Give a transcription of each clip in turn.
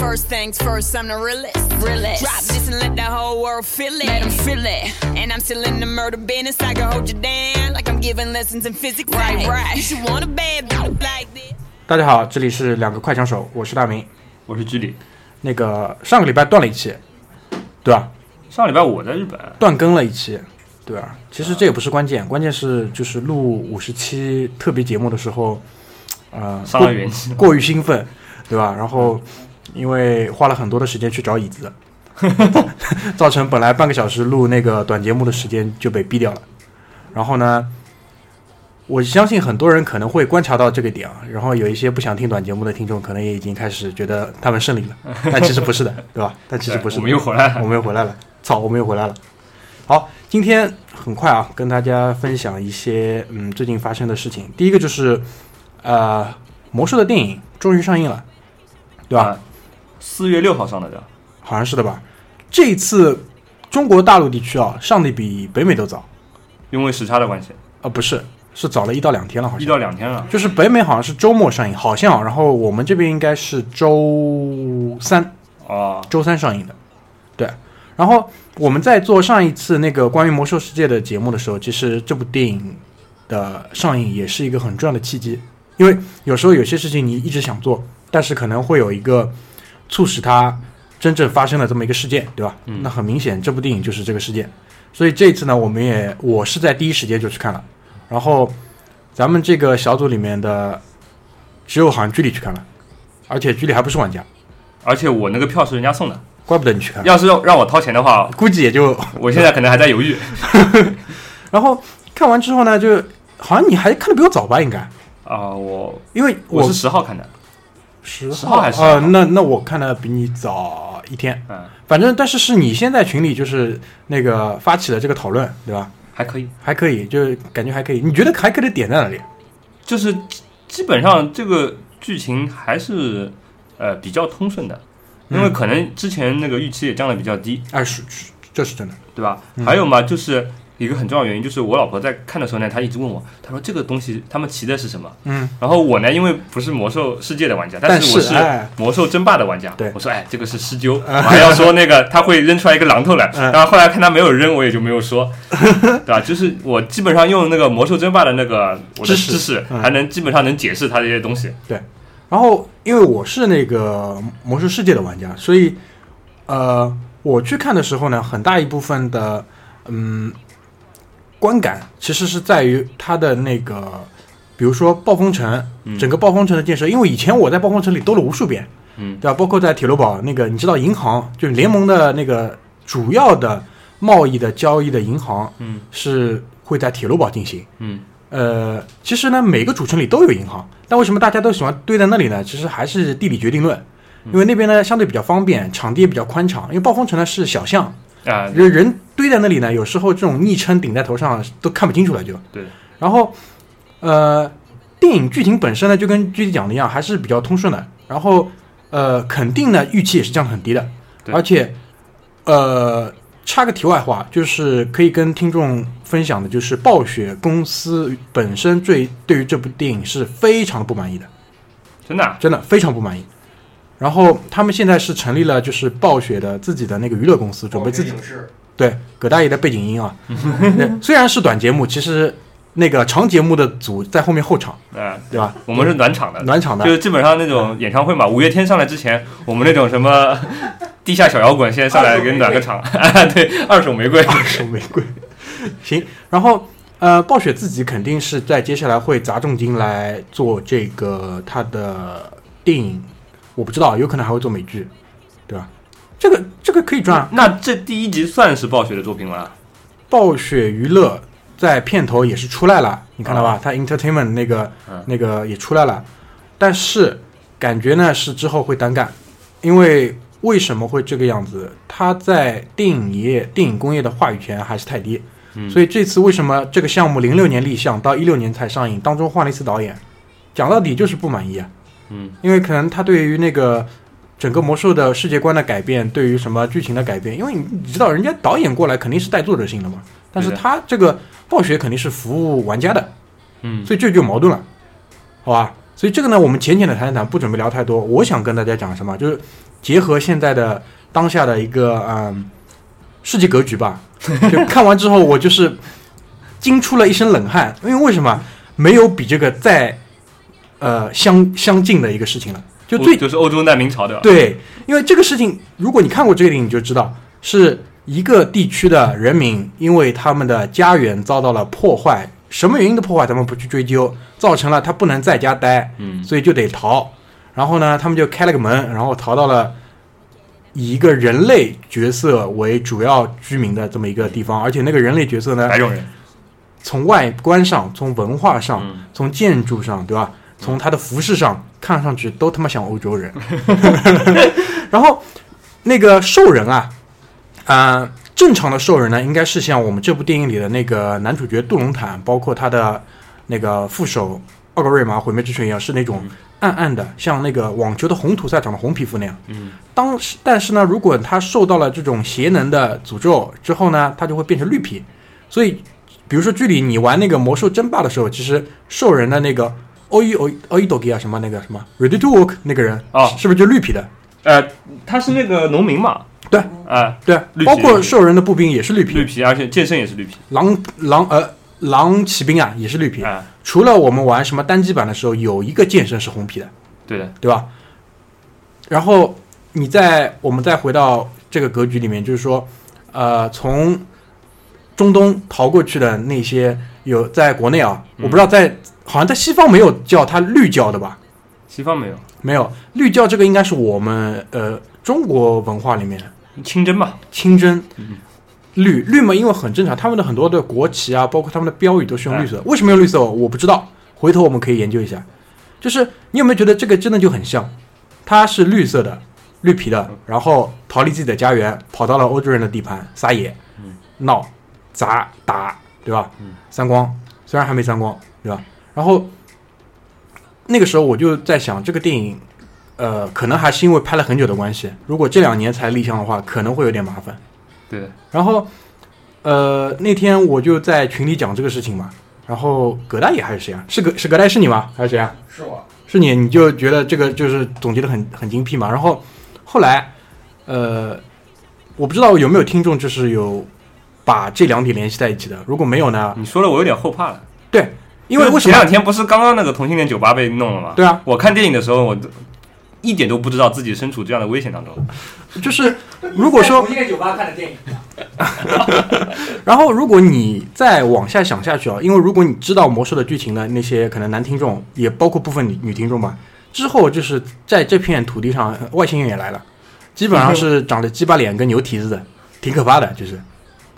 First things first, I'm the realest. realest. Drop this and let the whole world feel it. Let them feel it. And I'm still in the murder business. I can hold you down like I'm giving lessons in physics. Right, right. You should want a bad bitch like this. 大家好，这里是两个快枪手，我是大明。我是居里。那个上个礼拜断了一期，对吧？上礼拜我在日本，断更了一期，对吧？其实这也不是关键，关键是就是录五十期特别节目的时候，呃，伤了元气。过于兴奋，对吧？然后因为花了很多的时间去找椅子，造成本来半个小时录那个短节目的时间就被逼掉了。然后呢，我相信很多人可能会观察到这个点啊，然后有一些不想听短节目的听众，可能也已经开始觉得他们胜利了，但其实不是的，对吧？但其实不是的，我们又回来了我们又回来了，操，我们又回来了。好，今天很快啊，跟大家分享一些嗯最近发生的事情。第一个就是，呃，魔兽的电影终于上映了，对吧？啊四月六号上的的，好像是的吧？这一次中国大陆地区啊上的比北美都早，因为时差的关系，呃，不是，是早了一到两天了，好像一。到两天了。就是北美好像是周末上映，好像，然后我们这边应该是周三，啊，周三上映的，对。然后我们在做上一次那个关于魔兽世界的节目的时候，其实这部电影的上映也是一个很重要的契机，因为有时候有些事情你一直想做，但是可能会有一个促使它真正发生了这么一个事件，对吧？嗯那很明显，这部电影就是这个事件。所以这次呢，我们也我是在第一时间就去看了，然后咱们这个小组里面的只有好像居里去看了，而且居里还不是玩家，而且我那个票是人家送的，怪不得你去看，要是让让我掏钱的话，估计也就我现在可能还在犹豫。然后看完之后呢，就好像你还看的比我早吧？应该，啊，我因为我是十号看的，十10号还是呃，12号那那我看的比你早一天，嗯，反正但是是你先在群里就是那个发起了这个讨论，对吧？还可以，还可以，就是感觉还可以。你觉得还可以的点在哪里？就是基基本上这个剧情还是呃比较通顺的，因为嗯可能之前那个预期也降的比较低，哎，是是，这是真的。对吧？嗯还有嘛，就是一个很重要的原因，就是我老婆在看的时候呢，她一直问我，她说这个东西他们骑的是什么？嗯，然后我呢，因为不是魔兽世界的玩家，但是我是哎。魔兽争霸的玩家，对。我说哎，这个是狮鹫，我还要说那个他会扔出来一个榔头来，嗯。然后后来看他没有扔，我也就没有说，对吧？就是我基本上用那个魔兽争霸的那个我的知识。知识，嗯。还能基本上能解释它这些东西。对。然后因为我是那个魔兽世界的玩家，所以呃，我去看的时候呢，很大一部分的嗯观感其实是在于它的那个，比如说暴风城，嗯整个暴风城的建设，因为以前我在暴风城里兜了无数遍，嗯对吧？包括在铁路堡那个，你知道银行就是联盟的那个主要的贸易的交易的银行嗯是会在铁路堡进行。嗯呃，其实呢，每个主城里都有银行，但为什么大家都喜欢堆在那里呢？其实还是地理决定论，因为那边呢相对比较方便，场地也比较宽敞。因为暴风城呢是小巷，啊，人人堆在那里呢，有时候这种昵称顶在头上都看不清楚了就。对。然后，呃，电影剧情本身呢，就跟具体讲的一样，还是比较通顺的。然后，呃，肯定呢预期也是降得很低的，对而且，呃，插个题外话，就是可以跟听众分享的，就是暴雪公司本身最对于这部电影是非常不满意的，真的啊真的非常不满意。然后他们现在是成立了就是暴雪的自己的那个娱乐公司，准备自己对葛大爷的背景音啊，虽然是短节目，其实那个长节目的组在后面候场，嗯，对吧？我们是暖场的，暖场的。就是基本上那种演唱会嘛，五月天上来之前，我们那种什么 地下小摇滚先上来给暖个场，对，二手玫瑰，二手玫瑰。行，然后呃，暴雪自己肯定是在接下来会砸重金来做这个他的电影，我不知道，有可能还会做美剧，对吧？这个这个可以赚啊。那这第一集算是暴雪的作品吗？暴雪娱乐在片头也是出来了，你看到吧？它 Entertainment 那个、嗯那个也出来了，但是感觉呢是之后会单干，因为为什么会这个样子？它在电影业、电影工业的话语权还是太低，嗯所以这次为什么这个项目零六年立项到一六年才上映，当中换了一次导演，讲到底就是不满意啊。嗯，因为可能他对于那个整个魔兽的世界观的改变，对于什么剧情的改变，因为你你知道人家导演过来肯定是带作者性的嘛，但是他这个暴雪肯定是服务玩家的，嗯，所以这就矛盾了，好吧？所以这个呢，我们浅浅的谈一谈，不准备聊太多。我想跟大家讲什么，就是结合现在的当下的一个嗯世界格局吧。就看完之后，我就是惊出了一身冷汗，因为为什么没有比这个再呃相相近的一个事情了？就最就是欧洲难民潮对吧？对，因为这个事情，如果你看过这个电影，你就知道是一个地区的人民因为他们的家园遭到了破坏，什么原因的破坏咱们不去追究，造成了他不能在家待，嗯，所以就得逃。然后呢，他们就开了个门，然后逃到了以一个人类角色为主要居民的这么一个地方，而且那个人类角色呢，白种人，从外观上、从文化上、嗯从建筑上，对吧？从他的服饰上看上去都他妈像欧洲人。然后那个兽人啊，啊、正常的兽人呢，应该是像我们这部电影里的那个男主角杜隆坦，包括他的那个副手奥格瑞玛毁灭之拳一样，是那种暗暗的，像那个网球的红土赛场的红皮肤那样。嗯，当时，但是呢，如果他受到了这种邪能的诅咒之后呢，他就会变成绿皮。所以，比如说剧里你玩那个魔兽争霸的时候，其实兽人的那个欧伊欧欧伊多基啊，什么那个什么 ready to work 那个人哦是不是就绿皮的？呃，他是那个农民嘛，对啊，对包括兽人的步兵也是绿皮，绿皮，而且剑圣也是绿皮，狼狼呃狼骑兵啊也是绿皮。啊，除了我们玩什么单机版的时候，有一个剑圣是红皮的，对的，对吧？然后你再我们再回到这个格局里面，就是说，呃，从中东逃过去的那些有在国内啊，嗯。我不知道在好像在西方没有叫它绿教的吧？西方没有。没有。绿教这个应该是我们呃中国文化里面。清真吧，清真。嗯。绿绿嘛，因为很正常，他们的很多的国旗啊，包括他们的标语都是用绿色的。为什么用绿色？我不知道，回头我们可以研究一下。就是你有没有觉得这个真的就很像？它是绿色的，绿皮的，然后逃离自己的家园，跑到了欧洲人的地盘撒野、闹、砸、打，对吧？嗯三光，虽然还没三光，对吧？然后那个时候我就在想，这个电影，呃，可能还是因为拍了很久的关系，如果这两年才立项的话，可能会有点麻烦。对，然后，呃，那天我就在群里讲这个事情嘛，然后葛大爷还是谁啊？是葛是葛大爷是你吗？还是谁啊？是我，是你，你就觉得这个就是总结的很很精辟嘛。然后后来，呃，我不知道有没有听众就是有把这两点联系在一起的，如果没有呢？你说了我有点后怕了，对，因为？前两天不是刚刚那个同性恋酒吧被弄了吗？对啊，我看电影的时候，我都一点都不知道自己身处这样的危险当中。就是如果说同性恋酒吧看的电影，然后，如果你再往下想下去啊，因为如果你知道魔兽的剧情呢那些可能男听众，也包括部分女女听众吧，之后就是在这片土地上，外星人也来了，基本上是长着鸡巴脸跟牛蹄子的，挺可怕的，就是，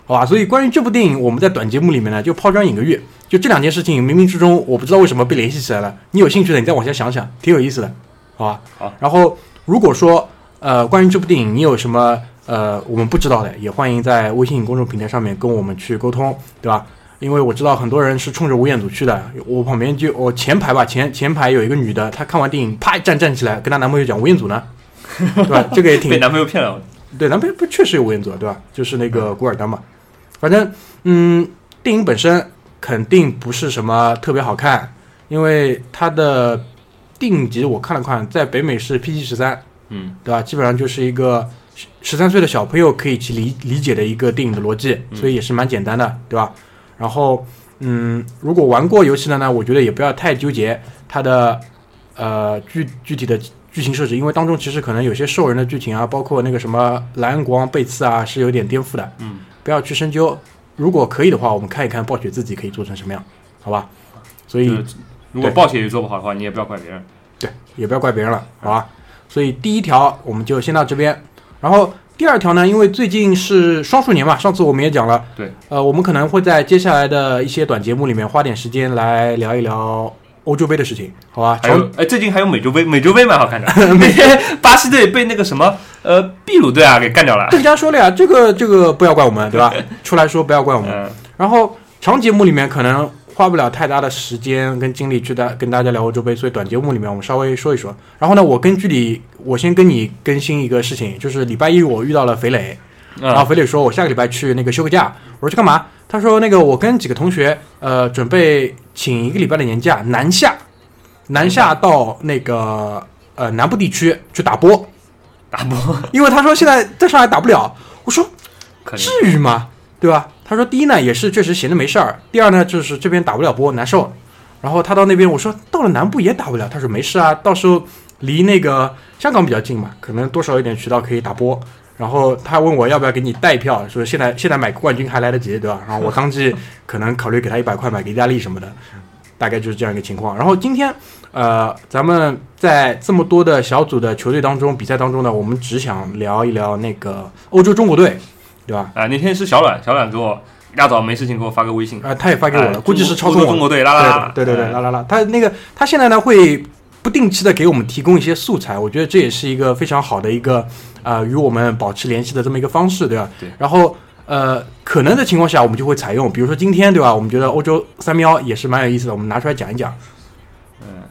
好吧？所以关于这部电影，我们在短节目里面呢就抛砖引个玉，就这两件事情冥冥之中我不知道为什么被联系起来了。你有兴趣的，你再往下想想，挺有意思的，好吧？好。然后如果说呃关于这部电影你有什么呃我们不知道的，也欢迎在微信公众平台上面跟我们去沟通，对吧？因为我知道很多人是冲着吴彦祖去的，我旁边就我前排吧，前前排有一个女的，她看完电影啪一站站起来，跟她男朋友讲吴彦祖呢，对吧？这个也挺 被男朋友骗了，对，男朋友不确实有吴彦祖，对吧？就是那个古尔丹嘛。反正，嗯，电影本身肯定不是什么特别好看，因为它的定级我看了看，在北美是 PG 十三，嗯，对吧？基本上就是一个十三岁的小朋友可以去理理解的一个电影的逻辑，所以也是蛮简单的，对吧？然后，嗯，如果玩过游戏的呢，我觉得也不要太纠结它的呃具具体的剧情设置，因为当中其实可能有些兽人的剧情啊，包括那个什么莱恩国王背刺啊，是有点颠覆的，嗯，不要去深究。如果可以的话，我们看一看暴雪自己可以做成什么样，好吧？所以如果暴雪也做不好的话，你也不要怪别人。对，也不要怪别人了，好吧？所以第一条我们就先到这边，然后第二条呢，因为最近是双数年嘛，上次我们也讲了，对，呃，我们可能会在接下来的一些短节目里面花点时间来聊一聊欧洲杯的事情，好吧？还有，哎，最近还有美洲杯，美洲杯蛮好看的。那天 巴西队被那个什么呃秘鲁队啊给干掉了。更加说了呀，这个这个不要怪我们，对吧？出来说不要怪我们。嗯，然后长节目里面可能花不了太大的时间跟精力去大跟大家聊欧洲杯，所以短节目里面我们稍微说一说。然后呢，我根据你我先跟你更新一个事情，就是礼拜一我遇到了肥磊，然后啊，肥磊说我下个礼拜去那个休个假，我说去干嘛？他说那个我跟几个同学呃准备请一个礼拜的年假南下，南下到那个呃南部地区去打波，打波因为他说现在在上海打不了。我说至于吗？对吧？他说第一呢也是确实闲着没事儿，第二呢就是这边打不了波难受。然后他到那边我说到了南部也打不了，他说没事啊，到时候离那个香港比较近嘛，可能多少有点渠道可以打波。然后他问我要不要给你带票，说现在现在买冠军还来得及，对吧？然后我当即 可能考虑给他一百块买个意大利什么的，大概就是这样一个情况。然后今天呃，咱们在这么多的小组的球队当中比赛当中呢，我们只想聊一聊那个欧洲中国队，对吧？啊，那天是小阮，小阮给我一大早没事情给我发个微信，啊、他也发给我了，哎估计是超欧送我洲中国队啦啦啦，对对对对，哎啦啦啦。他那个他现在呢会不定期的给我们提供一些素材，我觉得这也是一个非常好的一个呃与我们保持联系的这么一个方式，对吧？对然后呃可能的情况下我们就会采用，比如说今天对吧？我们觉得欧洲三喵也是蛮有意思的，我们拿出来讲一讲。嗯，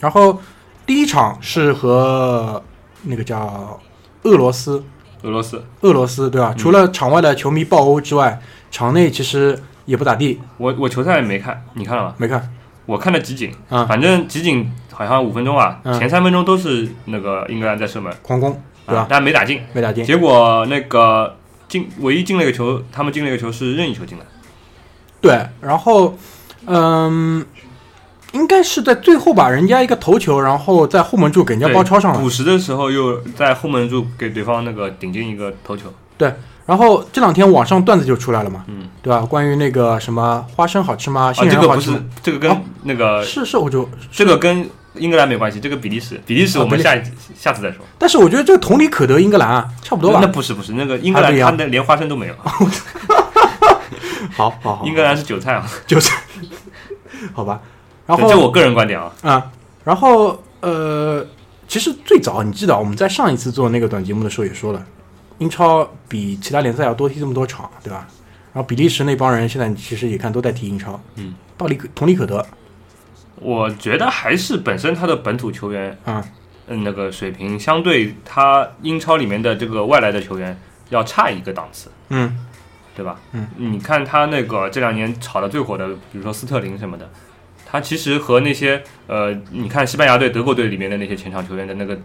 然后第一场是和那个叫俄罗斯，俄罗斯，俄罗斯对吧？除了场外的球迷爆欧之外，场内其实也不咋地，我我球赛没看，你看了吗？没看我看了集锦，啊，反正集锦好像五分钟啊，嗯前三分钟都是那个英格兰在射门，狂攻对啊吧？但没打进，没打进。结果那个进唯一进了一个球，他们进了一个球是任意球进的，对，然后，嗯，应该是在最后吧，人家一个头球，然后在后门柱给人家包抄上了。补时的时候又在后门柱给对方那个顶进一个头球，然后这两天网上段子就出来了嘛，嗯，对吧？关于那个什么花生好吃吗？这个不是仁好吃吗？这个跟哦那个是是欧洲，这个跟英格兰没关系，这个比利时，比利时我们下一下次再说。但是我觉得这个同理可得英格兰啊，差不多吧那。不是不是，那个英格兰还不一样他的连花生都没有，好好好，英格兰是韭菜啊。韭菜，好吧。然后对这我个人观点啊，啊，然后呃，其实最早你记得我们在上一次做那个短节目的时候也说了，英超比其他联赛要多踢这么多场，对吧？然后比利时那帮人现在其实也看都在踢英超，嗯，道理可同理可得。我觉得还是本身他的本土球员，啊，嗯，那个水平相对他英超里面的这个外来的球员要差一个档次，嗯。对吧？嗯，你看他那个这两年炒的最火的，比如说斯特林什么的，他其实和那些呃，你看西班牙队、德国队里面的那些前场球员的那个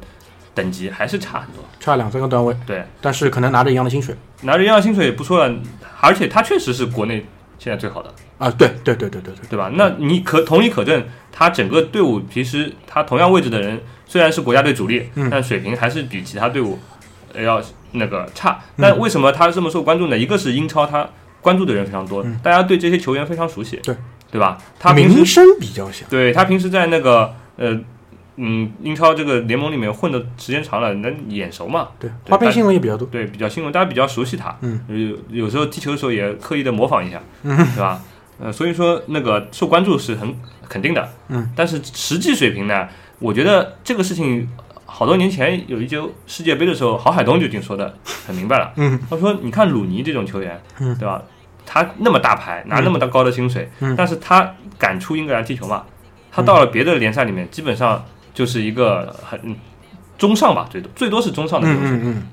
等级还是差很多。差两三个段位，对，但是可能拿着一样的薪水拿着一样的薪水也不错了，而且他确实是国内现在最好的。啊，对对对对对对，对吧？那你可同理可证，他整个队伍其实他同样位置的人虽然是国家队主力，嗯但水平还是比其他队伍呃要那个差。那为什么他这么受关注呢？一个是英超，他关注的人非常多，嗯大家对这些球员非常熟悉，对对吧？他名声比较响，对他平时在那个呃嗯英超这个联盟里面混的时间长了，那眼熟嘛，对，花边新闻也比较多，对，比较新闻，大家比较熟悉他。嗯，有有时候踢球的时候也刻意的模仿一下，嗯，对吧？呃，所以说那个受关注是很肯定的。嗯，但是实际水平呢，我觉得这个事情好多年前有一届世界杯的时候，郝海东就已经说的很明白了。嗯，他说：“你看鲁尼这种球员，嗯对吧？他那么大牌，拿那么大高的薪水，嗯但是他敢出英格兰踢球嘛？他到了别的联赛里面，基本上就是一个很中上吧，最多最多是中上的嗯。嗯嗯，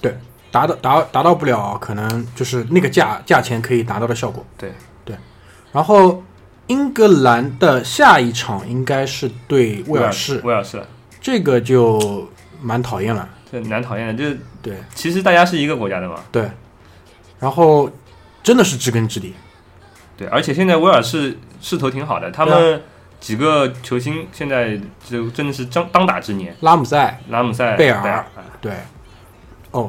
对，达到达达到不了，可能就是那个价价钱可以达到的效果。对对，然后英格兰的下一场应该是对威尔士，威尔士，这个就蛮讨厌了。这蛮讨厌的。就是对其实大家是一个国家的嘛，对，然后真的是知根知底。对，而且现在威尔士势头挺好的，他们几个球星现在就真的是当当打之年，拉姆塞，拉姆塞、贝尔尔，对，哦，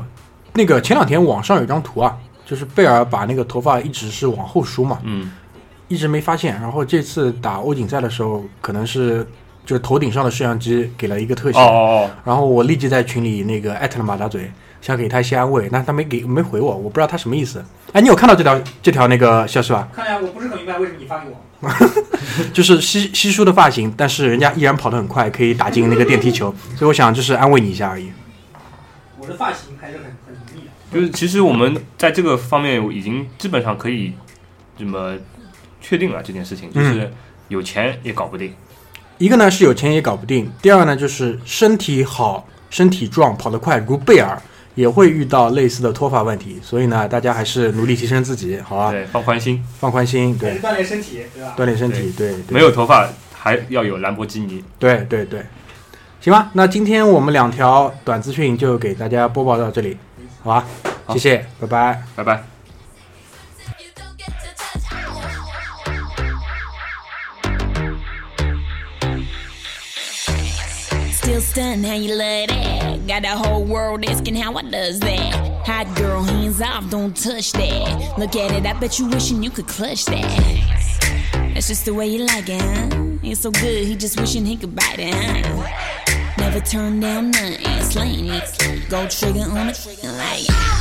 那个前两天网上有张图啊，就是贝尔把那个头发一直是往后梳嘛，嗯，一直没发现。然后这次打欧锦赛的时候，可能是就是头顶上的摄像机给了一个特写，哦哦然后我立即在群里那个艾特了马大嘴，想给他一些安慰，但是他没给没回我，我不知道他什么意思。哎，你有看到这条这条那个消息吧？看呀我不是很明白为什么你发给我。就是稀稀疏的发型，但是人家依然跑得很快，可以打进那个电梯球，所以我想就是安慰你一下而已。我的发型还是很很浓密的。哦，就是其实我们在这个方面已经基本上可以这么确定了这件事情，就是有钱也搞不定。一个呢是有钱也搞不定，第二个呢就是身体好、身体壮、跑得快，如贝尔也会遇到类似的脱发问题，所以呢，大家还是努力提升自己，好吧？对，放宽心，放宽心，对，锻炼身体，对吧？锻炼身体，对，对没有头发还要有兰博基尼。对对对，行吧，那今天我们两条短资讯就给大家播报到这里，好吧？好谢谢，拜拜。拜拜。Still stunned how you love that. Got the whole world asking how I does that. Hot girl, hands off, don't touch that. Look at it, I bet you wishing you could clutch that. That's just the way you like it, huh? It's so good, he just wishing he could bite it, huh? Never turn down nothing, slaying it. Go trigger on the trigger like.